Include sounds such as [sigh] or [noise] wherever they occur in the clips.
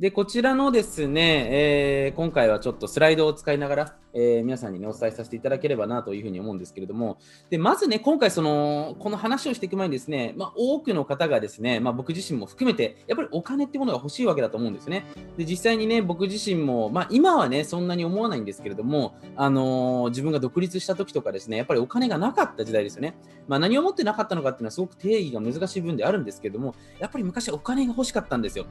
で、こちらのですね、えー今回はちょっとスライドを使いながら、えー皆さんに、ね、お伝えさせていただければなというふうに思うんですけれども、でまずね、今回その、この話をしていく前にですね、まあ、多くの方がですね、まあ、僕自身も含めて、やっぱりお金ってものが欲しいわけだと思うんですね。で、実際にね、僕自身も、まあ、今はね、そんなに思わないんですけれども、あのー自分が独立した時とかですね、やっぱりお金がなかった時代ですよね。まあ、何をもってなかったのかっていうのはすごく定義が難しい分であるんですけれども、やっぱり昔はお金が欲しかったんですよ。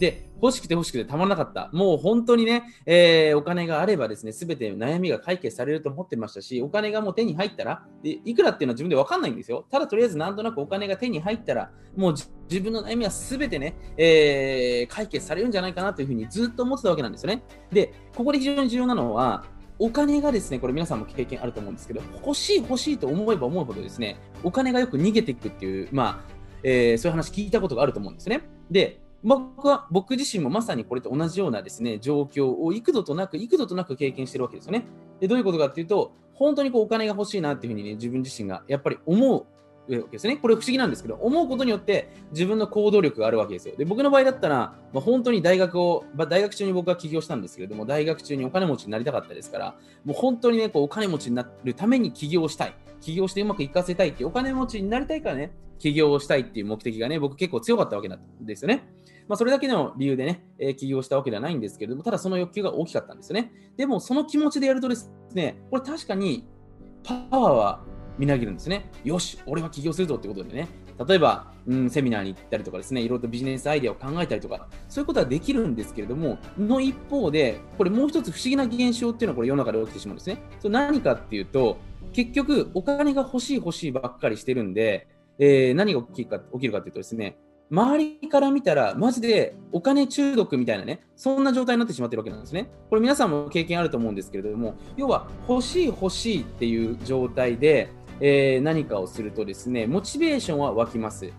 で、欲しくて欲しくてたまらなかった。もう本当にね、えーお金があればですね、すべて悩みが解決されると思ってましたし、お金がもう手に入ったら、でいくらっていうのは自分で分かんないんですよ。ただとりあえずなんとなくお金が手に入ったら、もう自分の悩みはすべてね、えー解決されるんじゃないかなというふうにずっと思ってたわけなんですよね。で、ここで非常に重要なのは、お金がですね、これ皆さんも経験あると思うんですけど、欲しい欲しいと思えば思うほどですね、お金がよく逃げていくっていう、まあ、えーそういう話聞いたことがあると思うんですね。で、僕は僕自身もまさにこれと同じようなですね状況を幾度となく幾度となく経験してるわけですよね。でどういうことかっていうと本当にこうお金が欲しいなっていうふうにね自分自身がやっぱり思うわけですね。これ不思議なんですけど思うことによって自分の行動力があるわけですよ。で僕の場合だったら、まあ、本当に大学を、まあ、大学中に僕は起業したんですけれども大学中にお金持ちになりたかったですからもう本当にねこうお金持ちになるために起業したい起業してうまくいかせたいっていうお金持ちになりたいからね起業をしたいっていう目的がね僕結構強かったわけなんですよね。まあ、それだけの理由でね、えー起業したわけではないんですけれども、ただその欲求が大きかったんですよね。でも、その気持ちでやるとですね、これ確かにパワーはみなぎるんですね。よし、俺は起業するぞってことでね、例えば、うん、セミナーに行ったりとかですね、いろいろとビジネスアイデアを考えたりとか、そういうことはできるんですけれども、の一方で、これもう一つ不思議な現象っていうのはこれ世の中で起きてしまうんですね。それ何かっていうと、結局、お金が欲しい欲しいばっかりしてるんで、えー何が起きるか起きるかっていうとですね、周りから見たら、マジでお金中毒みたいなね、そんな状態になってしまってるわけなんですね。これ皆さんも経験あると思うんですけれども、要は欲しい欲しいっていう状態で、えー何かをするとですね、モチベーションは湧きます。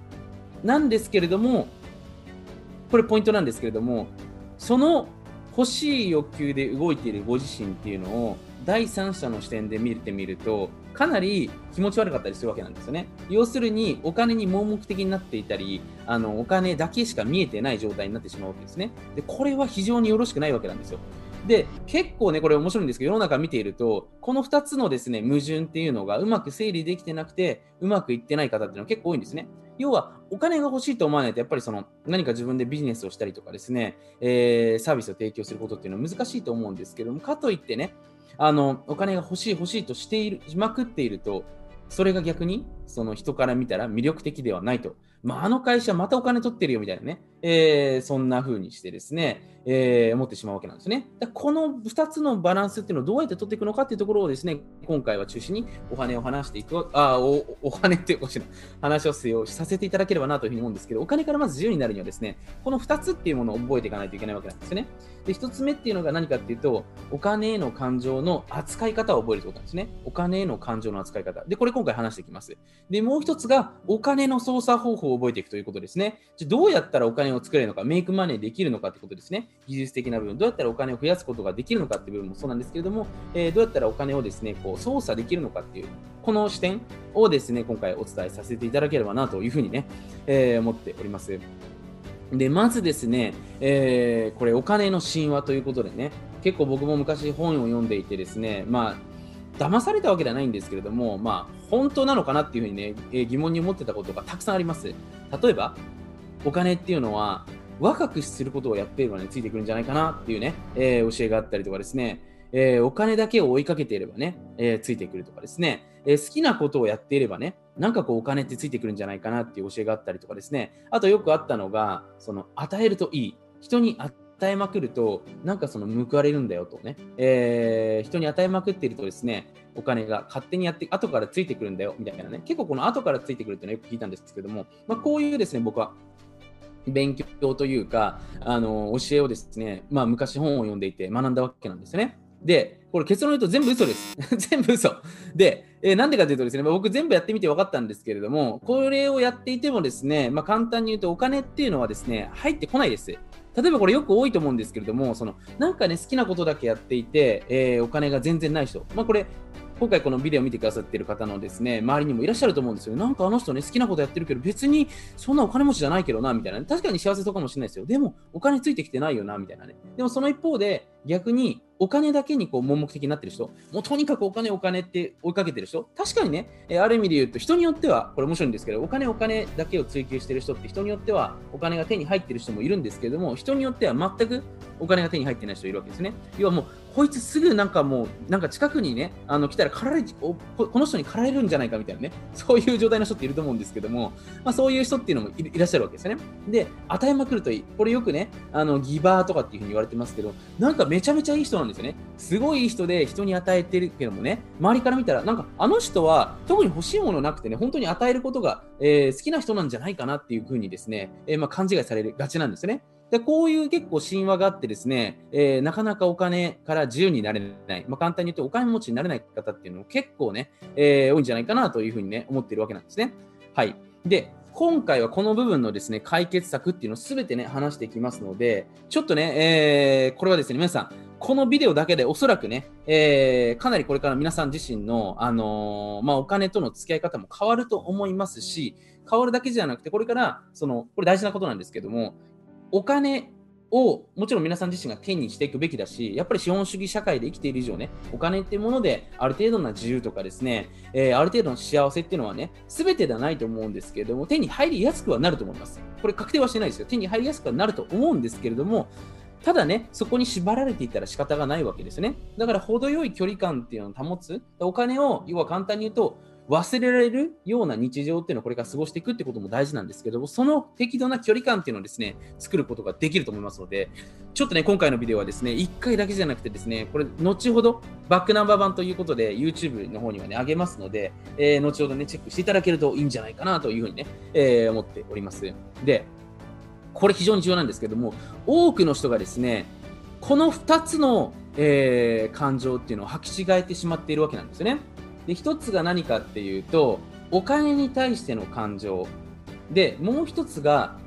なんですけれども、これポイントなんですけれども、その欲しい欲求で動いているご自身っていうのを第三者の視点で見てみると、かなり気持ち悪かったりするわけなんですよね。要するに、お金に盲目的になっていたり、あのお金だけしか見えてない状態になってしまうわけですね。で、これは非常によろしくないわけなんですよ。で、結構ね、これ面白いんですけど、世の中見ていると、この2つのですね、矛盾っていうのがうまく整理できてなくて、うまくいってない方っていうのは結構多いんですね。要は、お金が欲しいと思わないと、やっぱりその何か自分でビジネスをしたりとかですね、えーサービスを提供することっていうのは難しいと思うんですけども、かといってね、あのお金が欲しい欲しいとしているしまくっていると、それが逆にその人から見たら魅力的ではないと。まあ、あの会社またお金取ってるよみたいなね、えーそんな風にしてですね、えー思ってしまうわけなんですね。だこの2つのバランスっていうのをどうやって取っていくのかっていうところをですね、今回は中心にお金を話していく、あお [laughs] お金っておかしいな話をさせていただければなというふうに思うんですけど、お金からまず自由になるにはですね、この2つっていうものを覚えていかないといけないわけなんですね。で、1つ目っていうのが何かっていうと、お金への感情の扱い方を覚えるということなんですね。お金への感情の扱い方。で、これ今回話していきます。で、もう1つが、お金の操作方法を覚えていくということですね。じゃどうやったらお金を作れるのか、メイクマネーできるのかってことですね。技術的な部分、どうやったらお金を増やすことができるのかっていう部分もそうなんですけれども、えーどうやったらお金をですね、こう操作できるのかっていう、この視点をですね、今回お伝えさせていただければなというふうにね、えー思っております。で、まずですね、えーこれお金の神話ということでね、結構僕も昔本を読んでいてですね、まあ、騙されたわけではないんですけれども、まあ、本当なのかなっていうふうにね、え疑問に思ってたことがたくさんあります。例えば、お金っていうのは、若くすることをやっていればね、ついてくるんじゃないかなっていうね、えー教えがあったりとかですね、えーお金だけを追いかけていればね、えーついてくるとかですね、え好きなことをやっていればね、なんかこうお金ってついてくるんじゃないかなっていう教えがあったりとかですね、あとよくあったのが、その与えるといい、人に与えまくると、なんかその報われるんだよとね、え、人に与えまくっているとですね、お金が勝手にやって、後からついてくるんだよみたいなね、結構この後からついてくるっていうのはよく聞いたんですけども、まあ、こういうですね、僕は勉強というか、あの教えをですね、まあ、昔本を読んでいて学んだわけなんですよね。で、これ結論言うと全部嘘です。[laughs] 全部嘘。で、えー、なんでかというとですね、僕全部やってみて分かったんですけれども、これをやっていてもですね、まあ、簡単に言うとお金っていうのはですね、入ってこないです。例えばこれよく多いと思うんですけれども、そのなんかね、好きなことだけやっていて、えー、お金が全然ない人、まあ、これ、今回このビデオを見てくださっている方のですね、周りにもいらっしゃると思うんですよ。なんかあの人ね、好きなことやってるけど、別にそんなお金持ちじゃないけどな、みたいな、確かに幸せそうかもしれないですよ。でも、お金ついてきてないよな、みたいなね。でもその一方で、逆にお金だけにこう盲目的になってる人、もうとにかくお金お金って追いかけてる人、確かにね、えある意味で言うと人によっては、これ面白いんですけど、お金お金だけを追求してる人って人によってはお金が手に入ってる人もいるんですけども、人によっては全くお金が手に入ってない人いるわけですね。要はもう、こいつすぐなんかもう、なんか近くにね、あの来たら狩られこの人に狩られるんじゃないかみたいなね、[laughs] そういう状態の人っていると思うんですけども、まあ、そういう人っていうのもいらっしゃるわけですよね。で、与えまくるといい。これよくね、あのギバーとかっていうふうに言われてますけど、なんかめちゃめちゃいい人なんですよね。すごいいい人で人に与えてるけどもね、周りから見たら、なんかあの人は特に欲しいものなくてね、本当に与えることが、えー、好きな人なんじゃないかなっていうふうにですね、えー、まあ、勘違いされるがちなんですよね。でこういう結構神話があってですね、えー、なかなかお金から自由になれない、まあ、簡単に言うとお金持ちになれない方っていうのも結構ね、えー、多いんじゃないかなというふうにね、思っているわけなんですね。はい。で、今回はこの部分のですね、解決策っていうのをすべてね、話していきますので、ちょっとね、えー、これはですね、皆さん、このビデオだけでおそらくね、えー、かなりこれから皆さん自身の、あのー、まあ、お金との付き合い方も変わると思いますし、変わるだけじゃなくて、これから、その、これ大事なことなんですけども、お金をもちろん皆さん自身が手にしていくべきだし、やっぱり資本主義社会で生きている以上ね、お金っていうものである程度な自由とかですね、えー、ある程度の幸せっていうのはね、すべてではないと思うんですけれども、手に入りやすくはなると思います。これ確定はしてないですよ。手に入りやすくはなると思うんですけれども、ただね、そこに縛られていたら仕方がないわけですね。だから程よい距離感っていうのを保つ。お金を、要は簡単に言うと、忘れられるような日常っていうのをこれから過ごしていくってことも大事なんですけど、その適度な距離感っていうのをですね、作ることができると思いますので、ちょっとね、今回のビデオはですね、1回だけじゃなくてですね、これ、後ほどバックナンバー版ということで、YouTube の方にはね、上げますので、えー、後ほどね、チェックしていただけるといいんじゃないかなというふうにね、えー、思っております。で、これ非常に重要なんですけども、多くの人がですね、この2つの、えー、感情っていうのを履き違えてしまっているわけなんですよね。で1つが何かっていうとお金に対しての感情。でもう1つが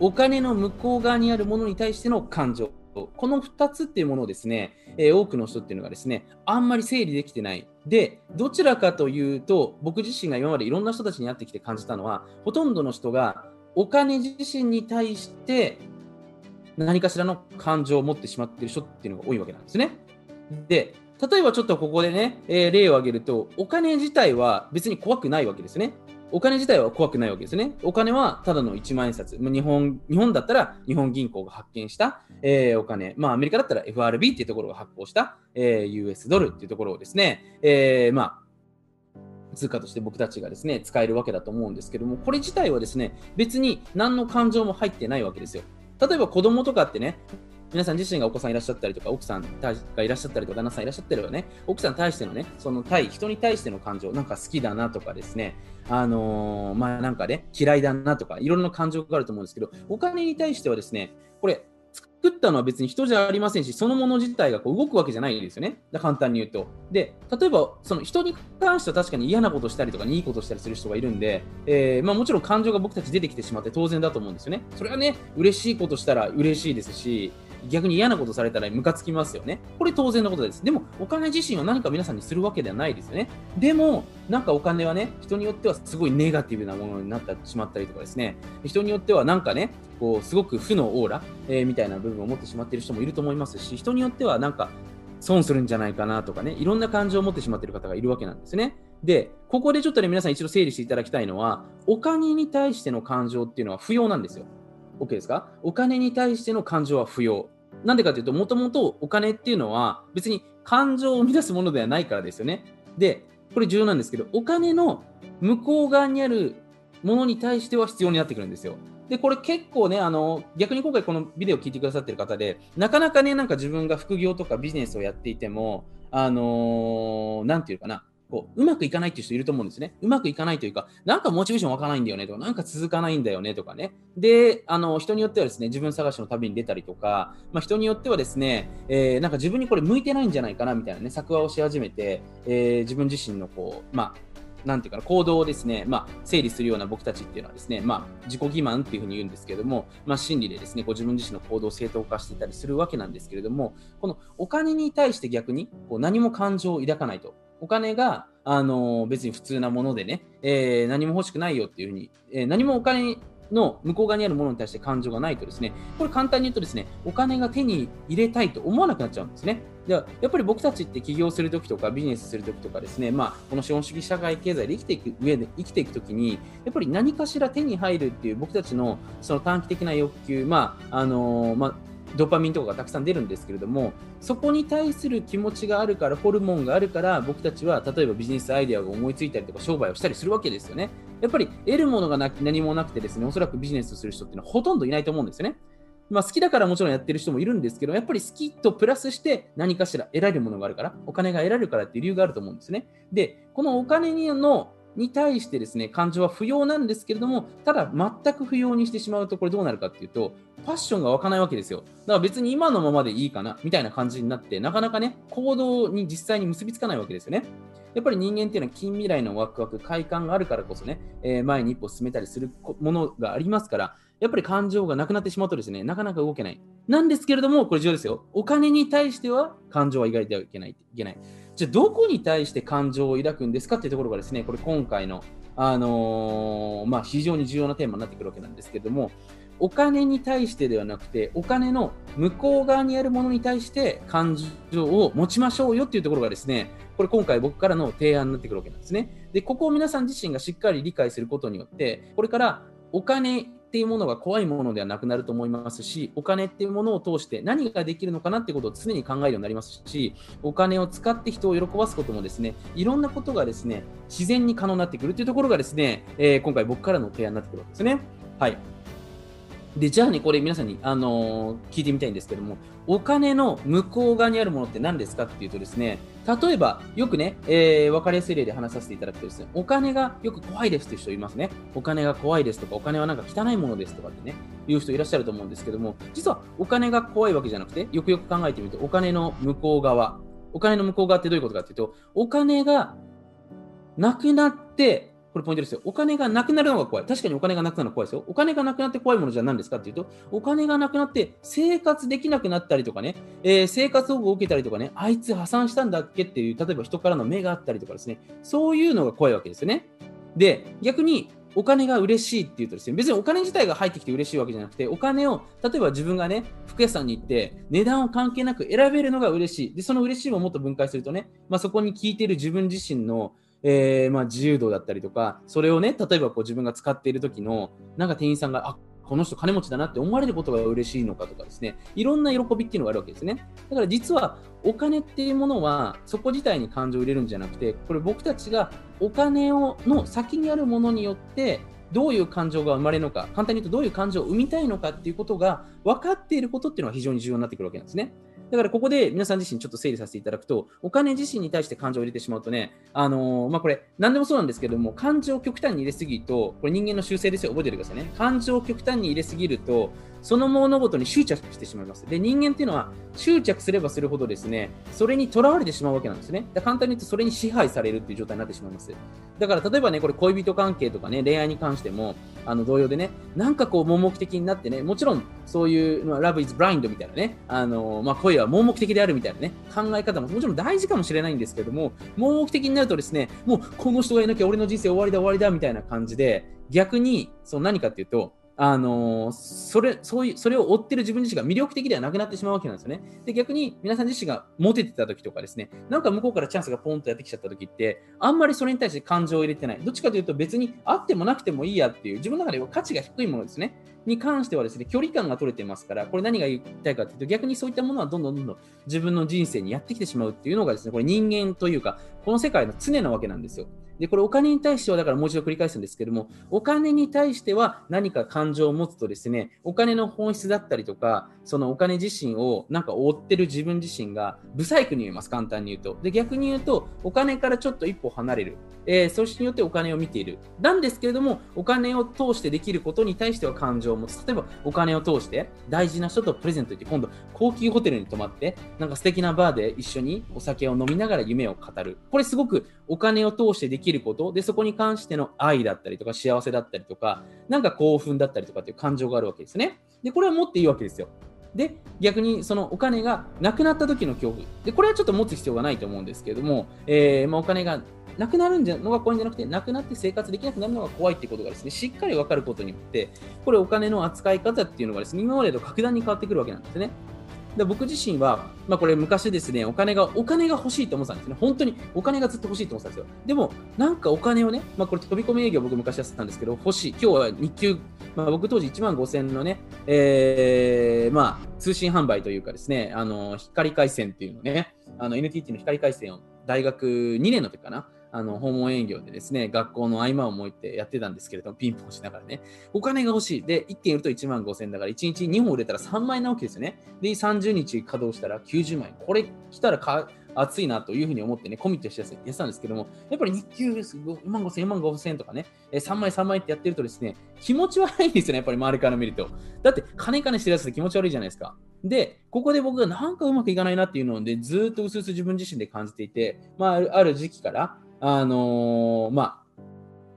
お金の向こう側にあるものに対しての感情。この2つっていうものをですね、えー、多くの人っていうのがですねあんまり整理できてない。でどちらかというと僕自身が今までいろんな人たちに会ってきて感じたのはほとんどの人がお金自身に対して何かしらの感情を持ってしまっている人っていうのが多いわけなんですね。で例えばちょっとここでね、えー、例を挙げると、お金自体は別に怖くないわけですね。お金自体は怖くないわけですね。お金はただの1万円札。日本日本だったら日本銀行が発見した、えー、お金。まあアメリカだったら FRB っていうところが発行した、えー、US ドルっていうところをですね、えー、まあ通貨として僕たちがですね、使えるわけだと思うんですけども、これ自体はですね、別に何の感情も入ってないわけですよ。例えば子供とかってね、皆さん自身がお子さんいらっしゃったりとか、奥さんがいらっしゃったりとか、旦那さんいらっしゃってるよね、奥さんに対してのね、その対、人に対しての感情、なんか好きだなとかですね、あのー、まあなんかね、嫌いだなとか、いろんな感情があると思うんですけど、お金に対してはですね、これ、作ったのは別に人じゃありませんし、そのもの自体がこう動くわけじゃないですよね。簡単に言うと。で、例えば、その人に関しては確かに嫌なことしたりとか、いいことしたりする人がいるんで、えー、まあ、もちろん感情が僕たち出てきてしまって当然だと思うんですよね。それはね、嬉しいことしたら嬉しいですし、逆に嫌なことされたらムカつきますよね。これ当然のことです。でも、お金自身は何か皆さんにするわけではないですよね。でも、なんかお金はね、人によってはすごいネガティブなものになってしまったりとかですね、人によってはなんかね、こう、すごく負のオーラ、えー、みたいな部分を持ってしまっている人もいると思いますし、人によってはなんか、損するんじゃないかなとかね、いろんな感情を持ってしまっている方がいるわけなんですね。で、ここでちょっとね、皆さん一度整理していただきたいのは、お金に対しての感情っていうのは不要なんですよ。OK ですか？お金に対しての感情は不要。なんでかというと、もともとお金っていうのは別に感情を生み出すものではないからですよね。で、これ重要なんですけど、お金の向こう側にあるものに対しては必要になってくるんですよ。で、これ結構ね、あの、逆に今回このビデオを聞いてくださってる方で、なかなかね、なんか自分が副業とかビジネスをやっていても、あのー、なんていうかな、こううまくいかないっていう人いると思うんですね。うまくいかないというか、なんかモチベーション湧かないんだよねとか、なんか続かないんだよねとかね。で、あの人によってはですね、自分探しの旅に出たりとか、まあ、人によってはですね、えー、なんか自分にこれ向いてないんじゃないかなみたいなね、作話をし始めて、えー、自分自身のこう、まあ、なんていうかな、行動をですね、まあ、整理するような僕たちっていうのはですね、まあ、自己欺瞞っていうふうに言うんですけれども、まあ、心理でですね、ご自分自身の行動を正当化してたりするわけなんですけれども、このお金に対して逆にこう何も感情を抱かないと。お金が、あの別に普通なものでね、えー、何も欲しくないよっていうふうに、えー、何もお金の向こう側にあるものに対して感情がないとですね、これ簡単に言うとですね、お金が手に入れたいと思わなくなっちゃうんですね。でやっぱり僕たちって起業するときとかビジネスするときとかですね、まあ、この資本主義社会経済で生きていく上で生きていくときに、やっぱり何かしら手に入るっていう僕たちのその短期的な欲求、まああの、まあドパミンとかがたくさん出るんですけれども、そこに対する気持ちがあるから、ホルモンがあるから、僕たちは例えばビジネスアイデアが思いついたりとか、商売をしたりするわけですよね。やっぱり得るものがな何もなくてですね、おそらくビジネスをする人っていうのはほとんどいないと思うんですよね。まあ、好きだからもちろんやってる人もいるんですけど、やっぱり好きとプラスして何かしら得られるものがあるから、お金が得られるからっていう理由があると思うんですね。で、このお金のに対してですね、感情は不要なんですけれども、ただ全く不要にしてしまうと、これどうなるかっていうと、パッションが湧かないわけですよ。だから別に今のままでいいかな、みたいな感じになって、なかなかね、行動に実際に結びつかないわけですよね。やっぱり人間っていうのは近未来のワクワク、快感があるからこそね、えー、前に一歩進めたりするものがありますから、やっぱり感情がなくなってしまうとですね、なかなか動けない。なんですけれども、これ重要ですよ。お金に対しては感情は描いてはいけない。いけないじゃあ、どこに対して感情を抱くんですかっていうところがですね、これ今回の、あのー、まあ、非常に重要なテーマになってくるわけなんですけども、お金に対してではなくて、お金の向こう側にあるものに対して感情を持ちましょうよっていうところがですね、これ今回僕からの提案になってくるわけなんですね。で、ここを皆さん自身がしっかり理解することによって、これからお金っていうものが怖いものではなくなると思いますし、お金っていうものを通して何ができるのかなってことを常に考えるようになりますし、お金を使って人を喜ばすこともですね、いろんなことがですね、自然に可能になってくるっていうところがですね、えー、今回僕からの提案になってくるわけですね。はい。で、じゃあね、これ皆さんに、あのー、聞いてみたいんですけども、お金の向こう側にあるものって何ですかっていうとですね、例えば、よくね、えー、分かりやすい例で話させていただくとですね、お金がよく怖いですっていう人いますね。お金が怖いですとか、お金はなんか汚いものですとかってね、いう人いらっしゃると思うんですけども、実はお金が怖いわけじゃなくて、よくよく考えてみると、お金の向こう側、お金の向こう側ってどういうことかっていうと、お金がなくなって、これポイントですよ。お金がなくなるのが怖い。確かにお金がなくなるのが怖いですよ。お金がなくなって怖いものじゃ何ですかっていうと、お金がなくなって生活できなくなったりとかね、えー、生活保護を受けたりとかね、あいつ破産したんだっけ？っていう、例えば人からの目があったりとかですね、そういうのが怖いわけですよね。で、逆にお金が嬉しいっていうとですね、別にお金自体が入ってきて嬉しいわけじゃなくて、お金を、例えば自分がね、服屋さんに行って、値段を関係なく選べるのが嬉しい。で、その嬉しいをもっと分解するとね、まあ、そこに聞いている自分自身のえー、まあ、自由度だったりとか、それをね、例えばこう自分が使っている時の、なんか店員さんが、あこの人金持ちだなって思われることが嬉しいのかとかですね、いろんな喜びっていうのがあるわけですね。だから実はお金っていうものはそこ自体に感情を入れるんじゃなくて、これ僕たちがお金をの先にあるものによってどういう感情が生まれるのか、簡単に言うとどういう感情を生みたいのかっていうことが分かっていることっていうのは非常に重要になってくるわけなんですね。だからここで皆さん自身ちょっと整理させていただくと、お金自身に対して感情を入れてしまうとね、あのー、まあ、これ、何でもそうなんですけども、感情を極端に入れすぎると、これ人間の習性ですよ、覚えておいてくださいね。感情を極端に入れすぎると、その物事に執着してしまいます。で、人間っていうのは執着すればするほどですね、それにとらわれてしまうわけなんですね。だ簡単に言うとそれに支配されるっていう状態になってしまいます。だから例えばね、これ恋人関係とかね、恋愛に関しても、あの同様でね、なんかこう盲目的になってね、もちろんそういう、まあ、Love is blind みたいなね、あのまあ、恋は盲目的であるみたいなね、考え方ももちろん大事かもしれないんですけども、盲目的になるとですね、もうこの人がいなきゃ俺の人生終わりだ終わりだみたいな感じで、逆にその何かっていうと、あのそれそういうそれを追ってる自分自身が魅力的ではなくなってしまうわけなんですよね。で逆に皆さん自身がモテてた時とかですね、なんか向こうからチャンスがポンとやってきちゃった時って、あんまりそれに対して感情を入れてない。どっちかというと別にあってもなくてもいいやっていう、自分の中では価値が低いものですね。に関してはですね、距離感が取れてますから、これ何が言いたいかというと、逆にそういったものはどんどんどんどん自分の人生にやってきてしまうっていうのがですね、これ人間というか、この世界の常なわけなんですよ。で、これお金に対しては、だからもう一度繰り返すんですけども、お金に対しては何か感情を持つとですね、お金の本質だったりとか、そのお金自身をなんか追ってる自分自身が、不細工に言えます、簡単に言うと。で、逆に言うと、お金からちょっと一歩離れる。えー、そしてによってお金を見ている。なんですけれども、お金を通してできることに対しては感情を持つ。例えば、お金を通して大事な人とプレゼント行って、今度、高級ホテルに泊まって、なんか素敵なバーで一緒にお酒を飲みながら夢を語る。これすごくお金を通してできること。で、そこに関しての愛だったりとか、幸せだったりとか、なんか興奮だったりとかっていう感情があるわけですね。で、これは持っていいわけですよ。で、逆にそのお金がなくなった時の恐怖。で、これはちょっと持つ必要がないと思うんですけれども、えー、まあ、お金がなくなるのが怖いんじゃなくて、なくなって生活できなくなるのが怖いってことがですね、しっかり分かることによって、これお金の扱い方っていうのがですね、今までと格段に変わってくるわけなんですね。で僕自身は、まあ、これ昔ですね、お金が、お金が欲しいと思ってたんですね。本当にお金がずっと欲しいと思ってたんですよ。でも、なんかお金をね、まあ、これ飛び込み営業僕昔やってたんですけど、欲しい。今日は日給、まあ、僕当時1万5000のね、えー、まあ、通信販売というかですね、あの、光回線っていうのね、あの、NTT の光回線を大学2年の時かな、あの訪問営業でですね、学校の合間を設いてやってたんですけれども、ピンポンしながらね、お金が欲しい。で、1件売ると1万5000だから、1日2本売れたら3万円なわけですよね。で、30日稼働したら90万円。これ来たらか熱いなというふうに思ってね、コミットしてやってたんですけども、やっぱり日給4万5000、4万5000とかね、3万円、3万円ってやってるとですね、気持ち悪いんですよね、やっぱり周りから見ると。だって、金金してるやつって気持ち悪いじゃないですか。で、ここで僕がなんかうまくいかないなっていうので、ずっとうすうす自分自身で感じていて、まあ、ある時期から、あのー、まあ、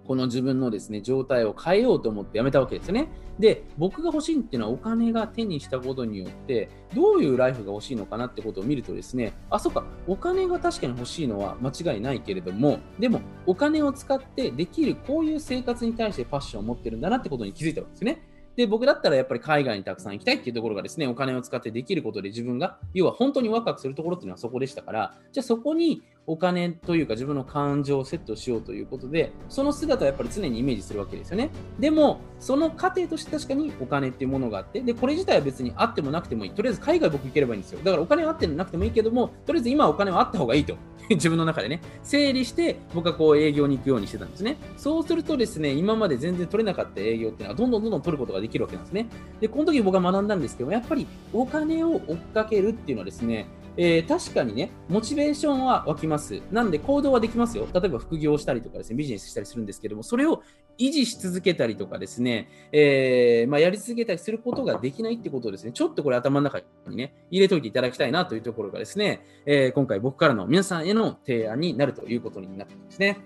この自分のですね、状態を変えようと思ってやめたわけですね。で、僕が欲しいっていうのはお金が手にしたことによって、どういうライフが欲しいのかなってことを見るとですね、あ、そっか、お金が確かに欲しいのは間違いないけれども、でも、お金を使ってできるこういう生活に対してパッションを持ってるんだなってことに気づいたわけですね。で、僕だったらやっぱり海外にたくさん行きたいっていうところがですね、お金を使ってできることで自分が、要は本当にワクワクするところっていうのはそこでしたから、じゃあそこにお金というか自分の感情をセットしようということで、その姿はやっぱり常にイメージするわけですよね。でも、その過程として確かにお金っていうものがあって、で、これ自体は別にあってもなくてもいい。とりあえず海外僕行ければいいんですよ。だからお金はあってなくてもいいけども、とりあえず今お金はあった方がいいと。[laughs] 自分の中でね、整理して僕はこう営業に行くようにしてたんですね。そうするとですね、今まで全然取れなかった営業っていうのはどんどんどんどん取ることができるわけなんですね。で、この時僕は学んだんですけどやっぱりお金を追っかけるっていうのはですね、えー、確かにね、モチベーションは湧きます。なんで行動はできますよ。例えば副業したりとかですね、ビジネスしたりするんですけども、それを維持し続けたりとかですね、えー、まあ、やり続けたりすることができないってことをですね、ちょっとこれ頭の中にね、入れといていただきたいなというところがですね、えー、今回僕からの皆さんへの提案になるということになってますね。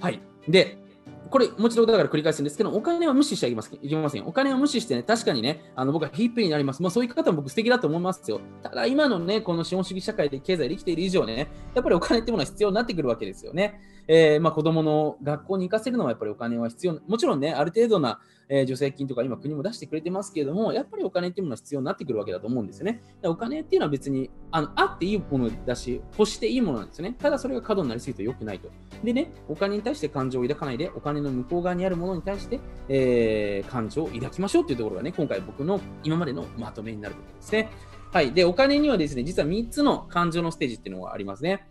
はい。で、これ、もちろんだから繰り返すんですけど、お金は無視していきますいけません。お金を無視してね、確かにね、あの僕はヒップになります。まあ、そういう方も僕素敵だと思いますよ。ただ、今のね、この資本主義社会で経済できている以上ね、やっぱりお金ってものは必要になってくるわけですよね。えー、まあ、子供の学校に行かせるのはやっぱりお金は必要。もちろんね、ある程度な、えー、助成金とか今国も出してくれてますけれども、やっぱりお金っていうものは必要になってくるわけだと思うんですよね。お金っていうのは別にあのあっていいものだし、欲していいものなんですよね。ただそれが過度になりすぎると良くないと。でね、お金に対して感情を抱かないで、お金の向こう側にあるものに対して、えー、感情を抱きましょうっていうところがね、今回僕の今までのまとめになるところですね。はい。で、お金にはですね、実は3つの感情のステージっていうのがありますね。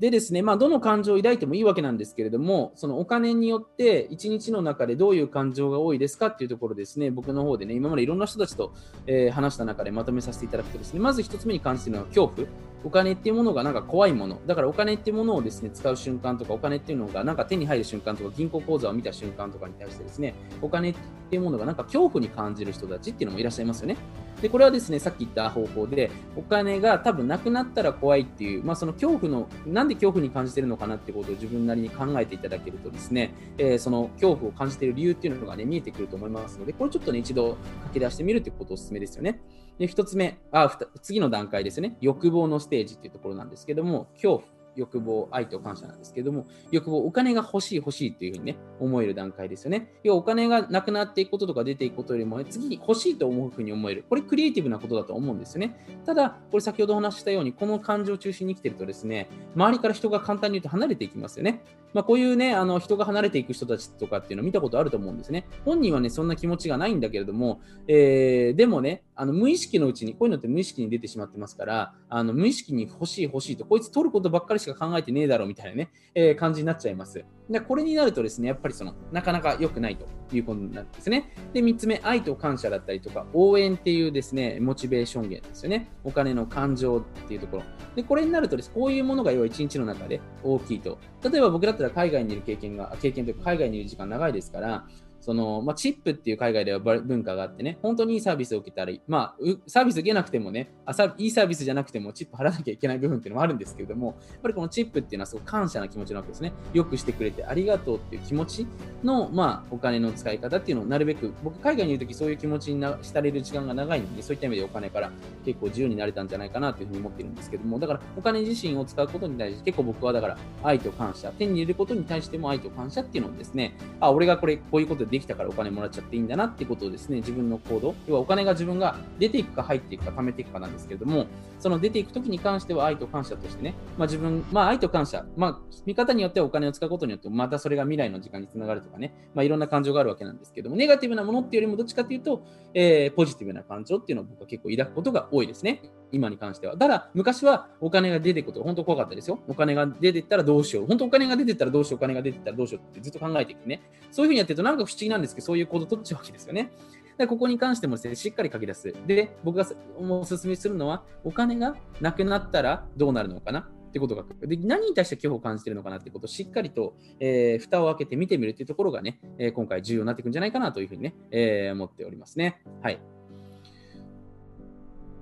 でですね、まあ、どの感情を抱いてもいいわけなんですけれども、そのお金によって1日の中でどういう感情が多いですかっていうところですね、僕の方でね、今までいろんな人たちと、えー、話した中でまとめさせていただくとですね、まず1つ目に関しているのは恐怖。お金っていうものがなんか怖いもの。だからお金っていうものをですね、使う瞬間とか、お金っていうのがなんか手に入る瞬間とか、銀行口座を見た瞬間とかに対してですね、お金っていうものがなんか恐怖に感じる人たちっていうのもいらっしゃいますよね。で、これはですね、さっき言った方法で、お金が多分なくなったら怖いっていう、まあ、その恐怖の、なんで恐怖に感じてるのかなってことを自分なりに考えていただけるとですね、えー、その恐怖を感じている理由っていうのがね、見えてくると思いますので、これちょっとね、一度書き出してみるということをお勧めですよね。で、一つ目、あ、次の段階ですね、欲望のステージっていうところなんですけども、恐怖。欲望、愛と感謝なんですけども、欲望、お金が欲しい欲しいっていうふうにね、思える段階ですよね。要はお金がなくなっていくこととか出ていくことよりも、次に欲しいと思うふうに思える。これクリエイティブなことだと思うんですよね。ただ、これ先ほどお話ししたように、この感情を中心に生きてるとですね、周りから人が簡単に言うと離れていきますよね。まあ、こういうね、あの人が離れていく人たちとかっていうのを見たことあると思うんですね。本人はね、そんな気持ちがないんだけれども、えー、でもね、あの無意識のうちに、こういうのって無意識に出てしまってますから、あの無意識に欲しい欲しいと、こいつ取ることばっかりしか考えてねえだろみたいなね、えー、感じになっちゃいます。で、これになるとですね、やっぱりその、なかなか良くないということなんですね。で、3つ目、愛と感謝だったりとか、応援っていうですね、モチベーション源ですよね。お金の感情っていうところ。で、これになるとです、こういうものが要は1日の中で大きいと。例えば僕だったら海外にいる経験が、経験というか海外にいる時間長いですから、その、まあ、チップっていう海外では文化があってね、本当にいいサービスを受けたら、まあ、サービス受けなくてもねあさ、いいサービスじゃなくてもチップ払わなきゃいけない部分っていうのもあるんですけれども、やっぱりこのチップっていうのはすごく感謝な気持ちなわけですね。よくしてくれてありがとうっていう気持ちの、まあ、お金の使い方っていうのをなるべく、僕、海外にいるときそういう気持ちにな浸れる時間が長いので、そういった意味でお金から結構自由になれたんじゃないかなというふうに思ってるんですけども、だからお金自身を使うことに対して結構僕はだから愛と感謝、手に入れることに対しても愛と感謝っていうのをですね、あ、俺がこれ、こういうことでできたからお金もらっちゃっていいんだなってことをですね、自分の行動、要はお金が自分が出ていくか入っていくか貯めていくかなんですけれども、その出ていくときに関しては愛と感謝としてね、まあ自分、まあ愛と感謝、まあ見方によってはお金を使うことによってまたそれが未来の時間につながるとかね、まあいろんな感情があるわけなんですけども、ネガティブなものっていうよりもどっちかというと、えー、ポジティブな感情っていうのを僕は結構抱くことが多いですね。今に関しては。ただ、昔はお金が出てくことが本当怖かったですよ。お金が出てったらどうしよう。本当お金が出てったらどうしよう。お金が出てったらどうしようってずっと考えていてね。そういうふうにやってるとなんか不思議なんですけど、そういう行動取っちゃうわけですよね。でここに関してもですね、しっかり書き出す。で、僕がお勧めするのは、お金がなくなったらどうなるのかな？ってことがで何に対して恐怖を感じているのかなってことをしっかりと、えー、蓋を開けて見てみるというところがね、えー、今回重要になっていくんじゃないかなというふうにね、えー、思っておりますね。はい。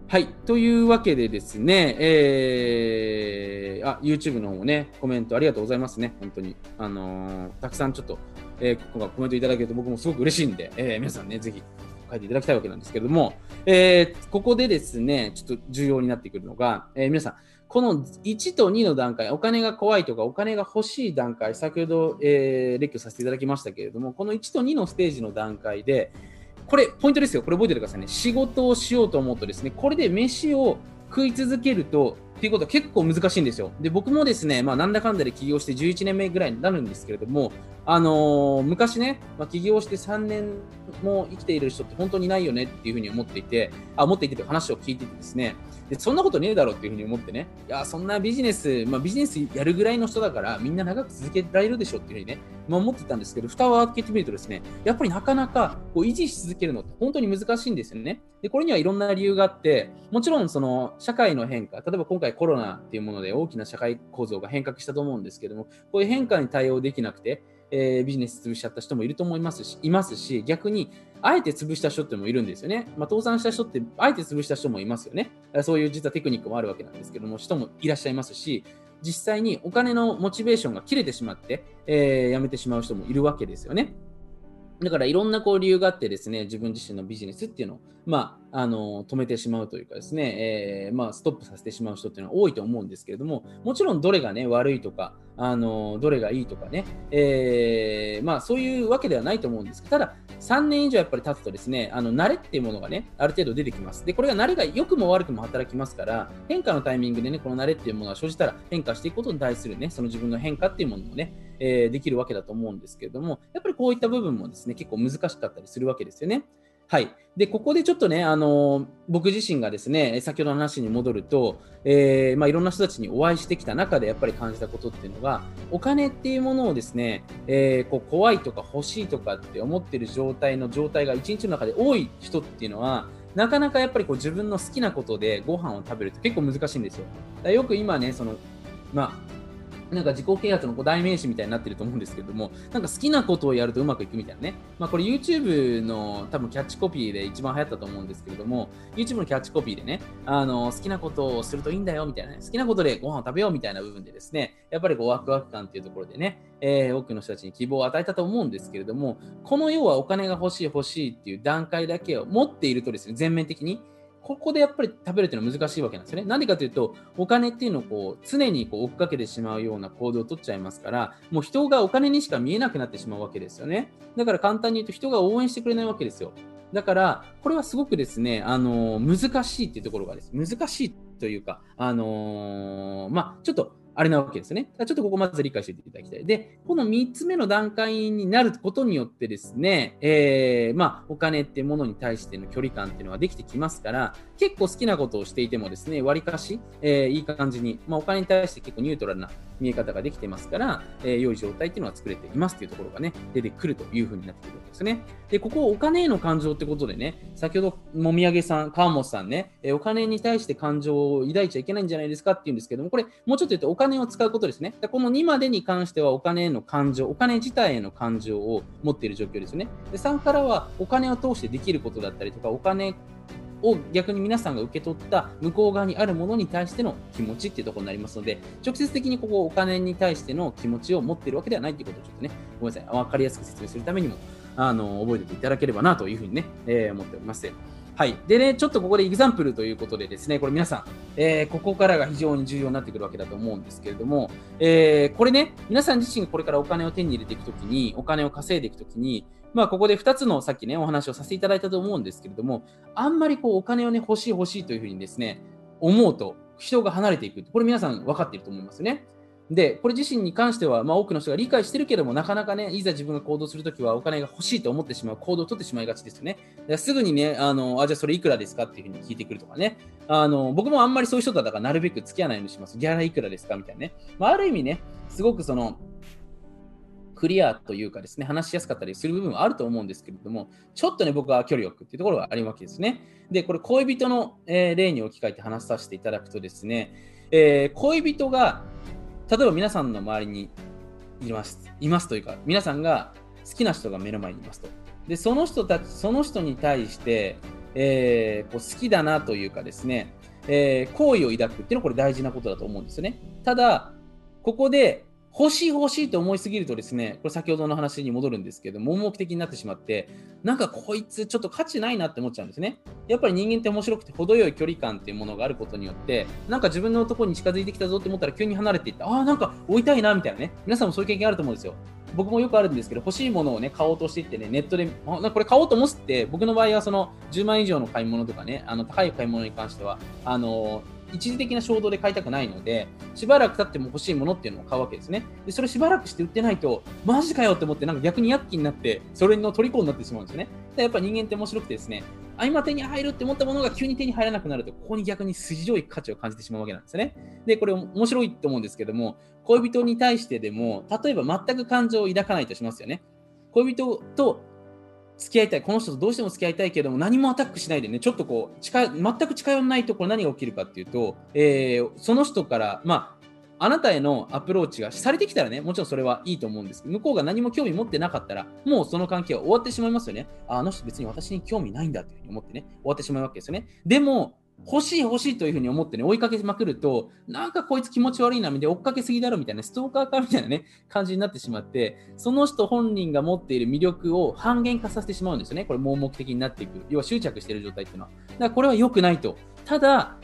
はい。というわけでですね、えー、あ、YouTube の方もね、コメントありがとうございますね。本当に。あのー、たくさんちょっと、えー、今回コメントいただけると僕もすごく嬉しいんで、えー、皆さんね、ぜひ書いていただきたいわけなんですけれども、えー、ここでですね、ちょっと重要になってくるのが、えー、皆さん、この1と2の段階、お金が怖いとかお金が欲しい段階、先ほど、えー、列挙させていただきましたけれども、この1と2のステージの段階で、これ、ポイントですよ。これ覚えててくださいね。仕事をしようと思うとですね、これで飯を食い続けると、っていうことは結構難しいんですよ。で、僕もですね、まあ、なんだかんだで起業して11年目ぐらいになるんですけれども、あのー、昔ね、まあ、起業して3年も生きている人って本当にないよねっていうふうに思っていて、あ、思っていてという話を聞いててですね、でそんなことねえだろうっていうふうに思ってね、いや、そんなビジネス、まあ、ビジネスやるぐらいの人だから、みんな長く続けられるでしょっていうふうにね、まあ、思ってたんですけど、蓋を開けてみるとですね、やっぱりなかなかこう維持し続けるのって本当に難しいんですよね。で、これにはいろんな理由があって、もちろんその社会の変化、例えば今回コロナっていうもので大きな社会構造が変革したと思うんですけども、こういう変化に対応できなくて、えー、ビジネス潰しちゃった人もいると思いますし、いますし、逆に、あえて潰した人ってもいるんですよね。まあ、倒産した人って、あえて潰した人もいますよね。そういう実はテクニックもあるわけなんですけども、人もいらっしゃいますし、実際にお金のモチベーションが切れてしまって、えー、辞めてしまう人もいるわけですよね。だからいろんなこう理由があってですね、自分自身のビジネスっていうのを、まあ、あの止めてしまうというかですね、えー、まあ、ストップさせてしまう人っていうのは多いと思うんですけれども、もちろんどれがね、悪いとか、あのどれがいいとかね、えー、まあ、そういうわけではないと思うんですけど、ただ、3年以上やっぱり経つとですね、あの慣れっていうものがね、ある程度出てきます。で、これが慣れが良くも悪くも働きますから、変化のタイミングでね、この慣れっていうものが生じたら変化していくことに対するね、その自分の変化っていうものもね、えー、できるわけだと思うんですけれども、やっぱりこういった部分もですね、結構難しかったりするわけですよね。はい。で、ここでちょっとね、あの僕自身がですね、先ほどの話に戻ると、えー、まあ、いろんな人たちにお会いしてきた中でやっぱり感じたことっていうのが、お金っていうものをですね、えー、こう怖いとか欲しいとかって思ってる状態の状態が一日の中で多い人っていうのは、なかなかやっぱりこう自分の好きなことでご飯を食べるって結構難しいんですよ。だよく今ね、その、まあ、なんか自己啓発の代名詞みたいになってると思うんですけども、なんか好きなことをやるとうまくいくみたいなね。まあこれ YouTube の多分キャッチコピーで一番流行ったと思うんですけれども、YouTube のキャッチコピーでね、あの、好きなことをするといいんだよみたいな、ね、好きなことでご飯を食べようみたいな部分でですね、やっぱりこうワクワク感っていうところでね、えー、多くの人たちに希望を与えたと思うんですけれども、この要はお金が欲しい欲しいっていう段階だけを持っているとですね、全面的に、ここでやっぱり食べるっていうのは難しいわけなんですよね。なんでかというと、お金っていうのをこう常にこう追っかけてしまうような行動をとっちゃいますから、もう人がお金にしか見えなくなってしまうわけですよね。だから簡単に言うと人が応援してくれないわけですよ。だから、これはすごくですね、あの難しいっていうところがです。難しいというか、あのー、まあ、ちょっとあれなわけですね。ちょっとここまず理解していただきたい。で、この3つ目の段階になることによってですね、えー、まあ、お金ってものに対しての距離感っていうのはできてきますから、結構好きなことをしていてもですね、割かし、えー、いい感じに、まあ、お金に対して結構ニュートラルな見え方ができてますから、えー、良い状態っていうのは作れていますっていうところがね、出てくるというふうになってくるわけですね。で、ここお金への感情ってことでね、先ほどもみあげさん、川本さんね、えお金に対して感情を抱いちゃいけないんじゃないですかって言うんですけども、これ、もうちょっと言うとお金を使うことですね。この2までに関してはお金への感情、お金自体への感情を持っている状況ですね。で3からはお金を通してできることだったりとか、お金を逆に皆さんが受け取った向こう側にあるものに対しての気持ちっていうところになりますので、直接的にここお金に対しての気持ちを持っているわけではないっていうことをちょっとね、ごめんなさい、分かりやすく説明するためにも、あの覚えておいていただければなというふうにね、えー、思っております。はい。でね、ちょっとここでエグザンプルということでですね、これ皆さん、えー、ここからが非常に重要になってくるわけだと思うんですけれども、えー、これね、皆さん自身がこれからお金を手に入れていくときに、お金を稼いでいくときに、まあ、ここで2つのさっきね、お話をさせていただいたと思うんですけれども、あんまりこうお金をね、欲しい欲しいというふうにですね、思うと、人が離れていく。これ皆さん分かっていると思いますね。で、これ自身に関しては、まあ、多くの人が理解してるけども、なかなかね、いざ自分が行動するときはお金が欲しいと思ってしまう行動を取ってしまいがちですよね。すぐにね、あの、あ、じゃあそれいくらですかっていうふうに聞いてくるとかね。あの、僕もあんまりそういう人だったからなるべく付き合わないようにします。ギャラいくらですかみたいなね。まあ、ある意味ね、すごくその、クリアというかですね、話しやすかったりする部分はあると思うんですけれども、ちょっとね、僕は距離を置くっていうところがあるわけですね。で、これ、恋人の、え、例に置き換えて話させていただくとですね、えー、恋人が例えば皆さんの周りにいますいますというか、皆さんが好きな人が目の前にいますと。で、その人たち、その人に対して、えー、こう好きだなというかですね、えー、好意を抱くっていうのはこれ大事なことだと思うんですよね。ただ、ここで欲しい欲しいと思いすぎるとですね、これ先ほどの話に戻るんですけど、盲目的になってしまって、なんかこいつちょっと価値ないなって思っちゃうんですね。やっぱり人間って面白くて程よい距離感っていうものがあることによって、なんか自分のところに近づいてきたぞって思ったら急に離れていった。ああ、なんか追いたいなみたいなね。皆さんもそういう経験あると思うんですよ。僕もよくあるんですけど、欲しいものをね、買おうとしていってね、ネットで、あこれ買おうと思って、僕の場合はその10万以上の買い物とかね、あの高い買い物に関しては、あの一時的な衝動で買いたくないので、しばらく経っても欲しいものっていうのを買うわけですね。で、それしばらくして売ってないと、マジかよって思って、なんか逆に躍起になって、それの虜になってしまうんですよね。で、やっぱ人間って面白くてですね、あ、今手に入るって思ったものが急に手に入らなくなると、ここに逆に筋強い価値を感じてしまうわけなんですね。で、これ面白いと思うんですけども、恋人に対してでも、例えば全く感情を抱かないとしますよね。恋人と付き合いたい、この人とどうしても付き合いたいけども、何もアタックしないでね、ちょっとこう、近全く近寄らないと、これ何が起きるかっていうと、えー、その人から、まあ、あなたへのアプローチがされてきたらね、もちろんそれはいいと思うんですけど、向こうが何も興味持ってなかったら、もうその関係は終わってしまいますよね。あの人別に私に興味ないんだというふうに思ってね、終わってしまうわけですよね。でも、欲しい欲しいというふうに思ってね、追いかけまくると、なんかこいつ気持ち悪いな、みたいな、追っかけすぎだろ、みたいな、ストーカーか、みたいなね、感じになってしまって、その人本人が持っている魅力を半減化させてしまうんですよね。これ、盲目的になっていく。要は執着している状態っていうのは。だからこれは良くないと。ただ、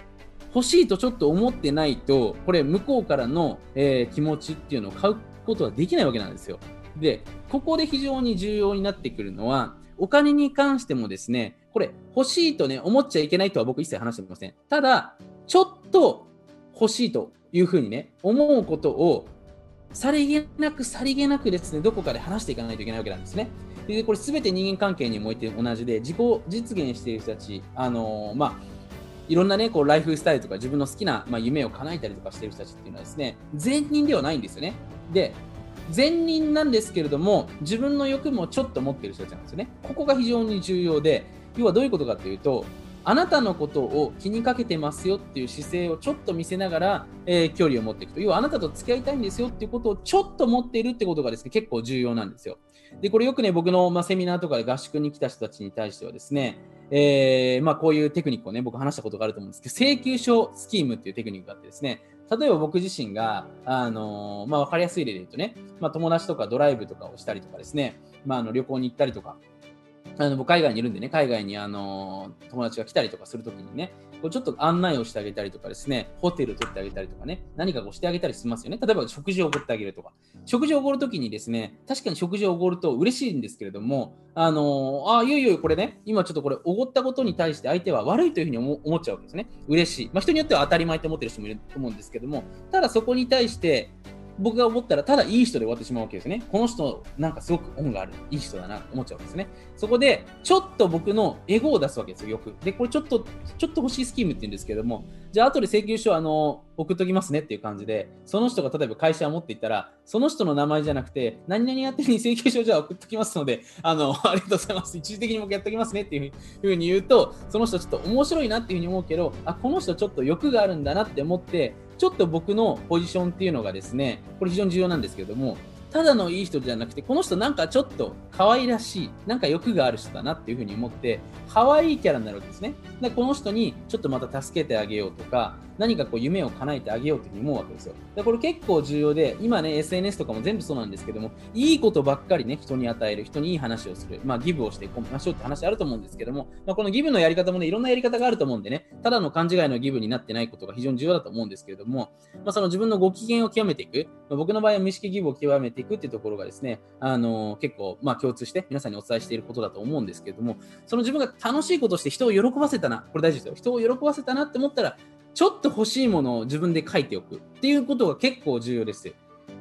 欲しいとちょっと思ってないと、これ、向こうからの、えー、気持ちっていうのを買うことはできないわけなんですよ。で、ここで非常に重要になってくるのは、お金に関してもですね、これ欲しいとね、思っちゃいけないとは僕一切話してません。ただ、ちょっと欲しいというふうにね、思うことをさりげなくさりげなくですね、どこかで話していかないといけないわけなんですね。で、これ全て人間関係において同じで、自己実現している人たち、あのー、まあ、いろんなね、こう、ライフスタイルとか自分の好きな、まあ、夢を叶えたりとかしている人たちっていうのはですね、善人ではないんですよね。で、善人なんですけれども、自分の欲もちょっと持ってる人たちなんですよね。ここが非常に重要で、要はどういうことかというと、あなたのことを気にかけてますよっていう姿勢をちょっと見せながら、えー、距離を持っていくと。要はあなたと付き合いたいんですよっていうことをちょっと持っているってことがですね、結構重要なんですよ。で、これよくね、僕の、まあ、セミナーとかで合宿に来た人たちに対してはですね、えー、まあ、こういうテクニックをね、僕話したことがあると思うんですけど、請求書スキームっていうテクニックがあってですね、例えば僕自身が、あのまあ、分かりやすい例で言うとね、まあ、友達とかドライブとかをしたりとかですね、まあ、あの旅行に行ったりとか、あの僕海外にいるんでね、海外にあの友達が来たりとかするときにね、こうちょっと案内をしてあげたりとかですね、ホテル取ってあげたりとかね、何かこうしてあげたりしますよね。例えば食事をおごってあげるとか。食事をおごるときにですね、確かに食事をおごると嬉しいんですけれども、あの、あ、いよいよこれね、今ちょっとこれおごったことに対して相手は悪いというふうに思っちゃうわけですね。嬉しい。まあ、人によっては当たり前と思ってる人もいると思うんですけども、ただそこに対して、僕が思ったら、ただいい人で終わってしまうわけですね。この人、なんかすごく恩がある、いい人だなと思っちゃうんですね。そこで、ちょっと僕のエゴを出すわけですよ、よく。で、これちょっと、ちょっと欲しいスキームって言うんですけども、じゃあ後で請求書、あの、送っときますねっていう感じで、その人が例えば会社を持っていったら、その人の名前じゃなくて、何々やってるに請求書じゃあ送っときますので、あの、ありがとうございます。一時的に僕やっときますねっていうふうに言うと、その人ちょっと面白いなっていうふうに思うけど、あ、この人ちょっと欲があるんだなって思って、ちょっと僕のポジションっていうのがですね、これ非常に重要なんですけども、ただのいい人じゃなくて、この人なんかちょっと可愛らしい、なんか欲がある人だなっていうふうに思って、可愛いキャラになるわけですね。で、この人にちょっとまた助けてあげようとか、何かこう夢を叶えてあげようというふうに思うわけですよ。でこれ結構重要で、今ね、SNS とかも全部そうなんですけども、いいことばっかりね、人に与える、人にいい話をする、まあ、ギブをしていきましょうって話あると思うんですけども、まあ、このギブのやり方もね、いろんなやり方があると思うんでね、ただの勘違いのギブになってないことが非常に重要だと思うんですけれども、まあ、その自分のご機嫌を極めていく、まあ、僕の場合は無意識ギブを極めていくっていうところがですね、あのー、結構、まあ、共通して皆さんにお伝えしていることだと思うんですけれども、その自分が楽しいことして人を喜ばせたな、これ大事ですよ。人を喜ばせたなって思ったら、ちょっと欲しいものを自分で書いておくっていうことが結構重要です。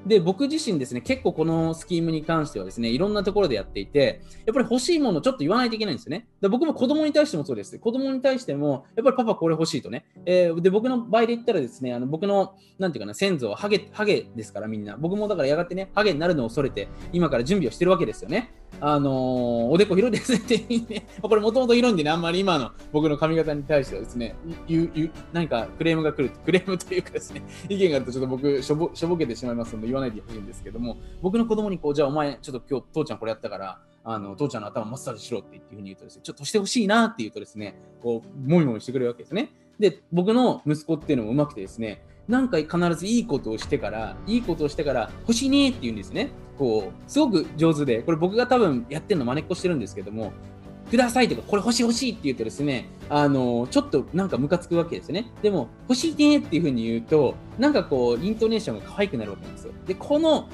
で、僕自身ですね、結構このスキームに関してはですね、いろんなところでやっていて、やっぱり欲しいものをちょっと言わないといけないんですよね。で僕も子供に対してもそうです。子供に対しても、やっぱりパパこれ欲しいとね。えー、で、僕の場合で言ったらですね、あの僕の、なんていうかな、先祖はハゲ、ハゲですからみんな。僕もだからやがてね、ハゲになるのを恐れて、今から準備をしてるわけですよね。あのー、おでこ広いですねって、[laughs] これもともと広いんでね、あんまり今の僕の髪型に対してはですね、ゆゆ何かクレームが来る、クレームというかですね、[laughs] 意見があるとちょっと僕しょぼ、しょぼけてしまいますので言わないでほしいんですけども、僕の子供にこう、じゃあお前、ちょっと今日父ちゃんこれやったから、あの父ちゃんの頭マッサージしろっていうふうに言うとですね、ちょっとしてほしいなって言うとですね、こう、もみもみしてくれるわけですね。で、僕の息子っていうのもうまくてですね、なんか必ずいいことをしてから、いいことをしてから、星ねえって言うんですね。こう、すごく上手で、これ僕が多分やってるのまねっこしてるんですけども、くださいとか、これ星欲しいって言うとですね、あの、ちょっとなんかムカつくわけですね。でも、欲しいねっていうふうに言うと、なんかこう、イントネーションが可愛くなるわけなんですよ。で、この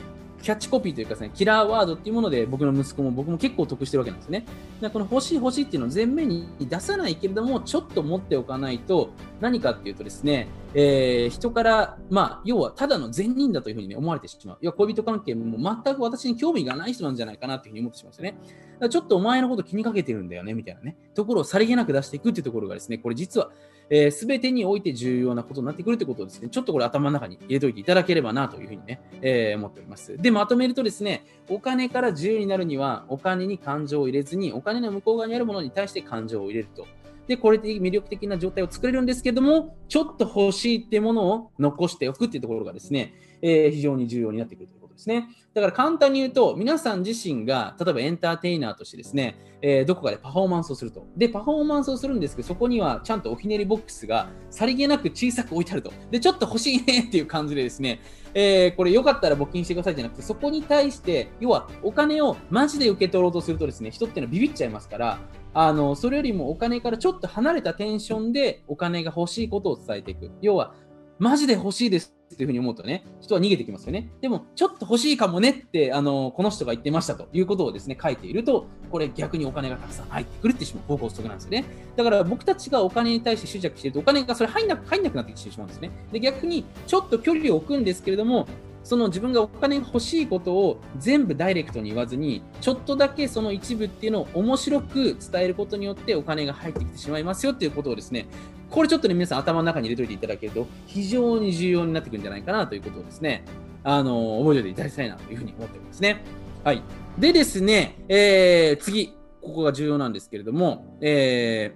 キャッチコピーというかですね、キラーワードっていうもので僕の息子も僕も結構得してるわけなんですね。でこの欲しい欲しいっていうのを前面に出さないけれども、ちょっと持っておかないと、何かっていうとですね、えー、人から、まあ、要はただの善人だというふうに、ね、思われてしまう。いや、恋人関係も全く私に興味がない人なんじゃないかなというふうに思ってしまうんですね。だからちょっとお前のこと気にかけてるんだよね、みたいなね、ところをさりげなく出していくっていうところがですね、これ実は、えー、全てにおいて重要なことになってくるということをですね、ちょっとこれ頭の中に入れておいていただければなというふうにね、えー、思っております。で、まとめるとですね、お金から自由になるには、お金に感情を入れずに、お金の向こう側にあるものに対して感情を入れると。で、これで魅力的な状態を作れるんですけども、ちょっと欲しいってものを残しておくっていうところがですね、えー、非常に重要になってくるとですね。だから簡単に言うと、皆さん自身が、例えばエンターテイナーとしてですね、えー、どこかでパフォーマンスをすると。で、パフォーマンスをするんですけど、そこにはちゃんとおひねりボックスがさりげなく小さく置いてあると。で、ちょっと欲しいねっていう感じでですね、えー、これよかったら募金してくださいじゃなくて、そこに対して、要はお金をマジで受け取ろうとするとですね、人っていうのはビビっちゃいますから、あのそれよりもお金からちょっと離れたテンションでお金が欲しいことを伝えていく。要は、マジで欲しいですっていうふうに思うとね、人は逃げてきますよね。でも、ちょっと欲しいかもねって、あのこの人が言ってましたということをですね、書いていると、これ逆にお金がたくさん入ってくるってしまう方法則なんですよね。だから僕たちがお金に対して執着していると、お金がそれ入んなく入んなくなってきてしまうんですね。で、逆にちょっと距離を置くんですけれども、その自分がお金が欲しいことを全部ダイレクトに言わずに、ちょっとだけその一部っていうのを面白く伝えることによってお金が入ってきてしまいますよっていうことをですね、これちょっとね、皆さん頭の中に入れといていただけると、非常に重要になってくるんじゃないかなということをですね、あの、覚えておいていただきたいなというふうに思っておりますね。はい。でですね、えー、次、ここが重要なんですけれども、え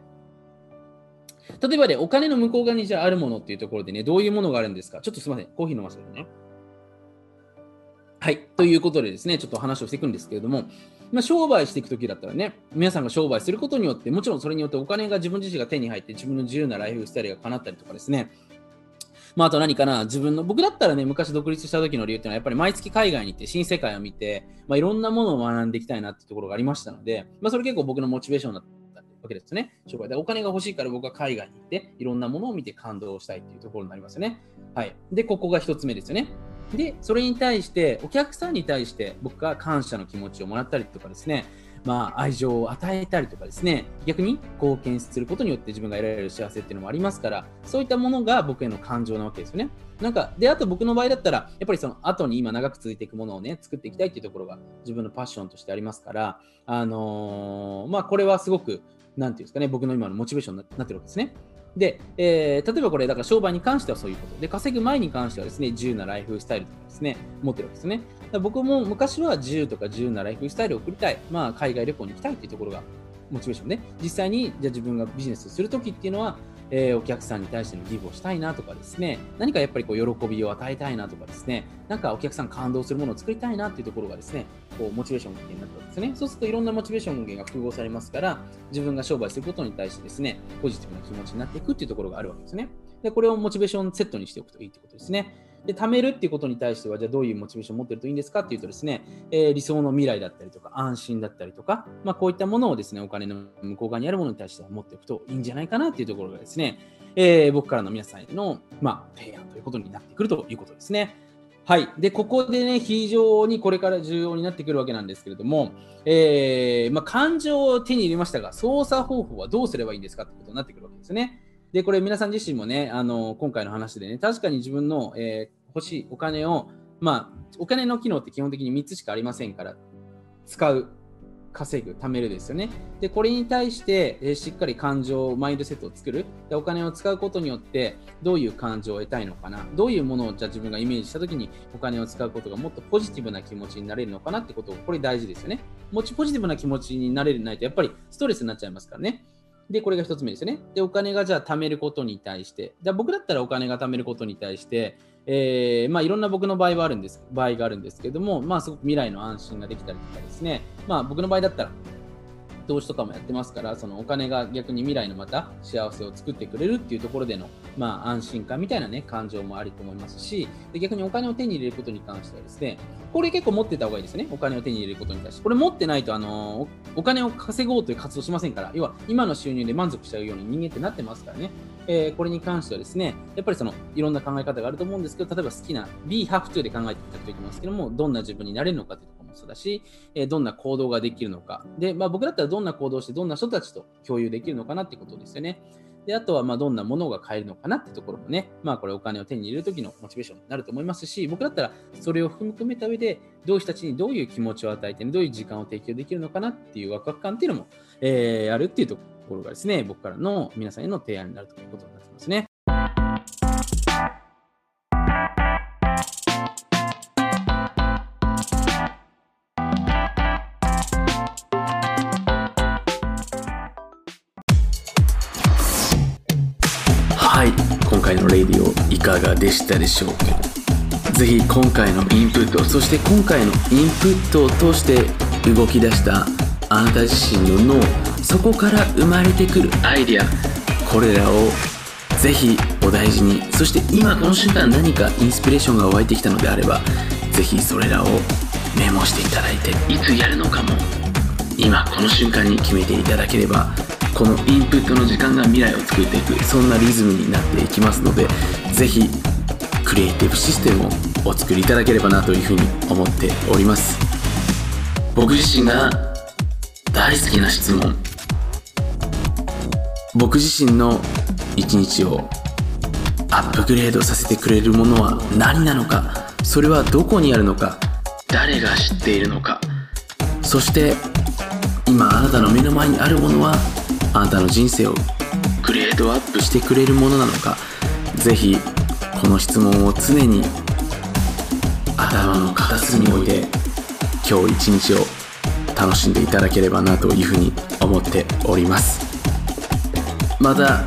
ー、例えばね、お金の向こう側にじゃああるものっていうところでね、どういうものがあるんですか？ちょっとすみません、コーヒー飲ませてね。はい。ということでですね、ちょっと話をしていくんですけれども、まあ、商売していくときだったらね、皆さんが商売することによって、もちろんそれによってお金が自分自身が手に入って、自分の自由なライフスタイルが叶ったりとかですね、まあ、あと何かな、自分の、僕だったらね、昔独立した時の理由っていうのは、やっぱり毎月海外に行って新世界を見て、まあ、いろんなものを学んでいきたいなっていうところがありましたので、まあ、それ結構僕のモチベーションだったわけですね。商売でお金が欲しいから僕は海外に行って、いろんなものを見て感動したいっていうところになりますよね。はい。で、ここが一つ目ですよね。で、それに対して、お客さんに対して僕が感謝の気持ちをもらったりとかですね、まあ、愛情を与えたりとかですね、逆に貢献することによって自分が得られる幸せっていうのもありますから、そういったものが僕への感情なわけですよね。なんか、で、あと僕の場合だったら、やっぱりその後に今長く続いていくものをね、作っていきたいっていうところが自分のパッションとしてありますから、あのー、まあ、これはすごく、なんていうんですかね、僕の今のモチベーションになってるわけですね。で、えー、例えばこれ、だから商売に関してはそういうこと。で、稼ぐ前に関してはですね、自由なライフスタイルとかですね、持ってるわけですね。僕も昔は自由とか自由なライフスタイルを送りたい、まあ、海外旅行に行きたいっていうところがモチベーションね。実際に、じゃあ自分がビジネスするときっていうのは、えー、お客さんに対してのギブをしたいなとかですね、何かやっぱりこう喜びを与えたいなとかですね、なんかお客さん感動するものを作りたいなっていうところがですね、こうモチベーション源になったんですね。そうするといろんなモチベーション源が複合されますから、自分が商売することに対してですね、ポジティブな気持ちになっていくっていうところがあるわけですね。で、これをモチベーションセットにしておくといいってことですね。で、貯めるっていうことに対しては、じゃあどういうモチベーションを持ってるといいんですかっていうとですね、えー、理想の未来だったりとか、安心だったりとか、まあ、こういったものをですね、お金の向こう側にあるものに対しては持っておくといいんじゃないかなっていうところがですね、えー、僕からの皆さんへの、まあ、提案ということになってくるということですね。はい。で、ここでね、非常にこれから重要になってくるわけなんですけれども、えー、まあ、感情を手に入れましたが、操作方法はどうすればいいんですかってことになってくるわけですね。で、これ皆さん自身もね、あの、今回の話でね、確かに自分の、えー、欲しいお金を、まあ、お金の機能って基本的に3つしかありませんから、使う、稼ぐ、貯めるですよね。で、これに対して、えー、しっかり感情、マインドセットを作るで。お金を使うことによって、どういう感情を得たいのかな。どういうものをじゃあ自分がイメージしたときに、お金を使うことがもっとポジティブな気持ちになれるのかなってことを、これ大事ですよね。もちポジティブな気持ちになれるないと、やっぱりストレスになっちゃいますからね。で、これが1つ目ですよね。で、お金がじゃあ貯めることに対して、じゃあ僕だったらお金が貯めることに対して、えー、まあいろんな僕の場合はあるんです、場合があるんですけども、まあすごく未来の安心ができたりとかですね、まあ僕の場合だったら、投資とかもやってますから、そのお金が逆に未来のまた幸せを作ってくれるっていうところでの、まあ、安心感みたいなね、感情もありと思いますし、で逆にお金を手に入れることに関してはですね、これ結構持ってた方がいいですね。お金を手に入れることに対して。これ持ってないと、あのお金を稼ごうという活動しませんから、要は今の収入で満足しちゃうように人間ってなってますからね。えー、これに関してはですね、やっぱりそのいろんな考え方があると思うんですけど、例えば好きな be have to で考えていただくといきますけども、どんな自分になれるのかというもそうだし、え、どんな行動ができるのか。で、まあ、僕だったらどんな行動をして、どんな人たちと共有できるのかなってことですよね。で、あとは、まどんなものが買えるのかなってところもね、まあ、これお金を手に入れるときのモチベーションになると思いますし、僕だったらそれを含めた上で、どういう人たちにどういう気持ちを与えて、どういう時間を提供できるのかなっていうワクワク感っていうのも、えー、あるっていうところがですね、僕からの皆さんへの提案になるということになってますね。いかがでしたでしょうか？ぜひ今回のインプットそして今回のインプットを通して動き出したあなた自身の脳そこから生まれてくるアイデアこれらをぜひお大事にそして今この瞬間何かインスピレーションが湧いてきたのであればぜひそれらをメモしていただいていつやるのかも今この瞬間に決めていただければこのインプットの時間が未来を作っていくそんなリズムになっていきますのでぜひクリエイティブシステムをお作りいただければなというふうに思っております。僕自身が大好きな質問。僕自身の一日をアップグレードさせてくれるものは何なのか。それはどこにあるのか。誰が知っているのか。そして今あなたの目の前にあるものはあなたの人生をグレードアップしてくれるものなのかぜひこの質問を常に頭の片隅に置いて今日一日を楽しんでいただければなというふうに思っております。また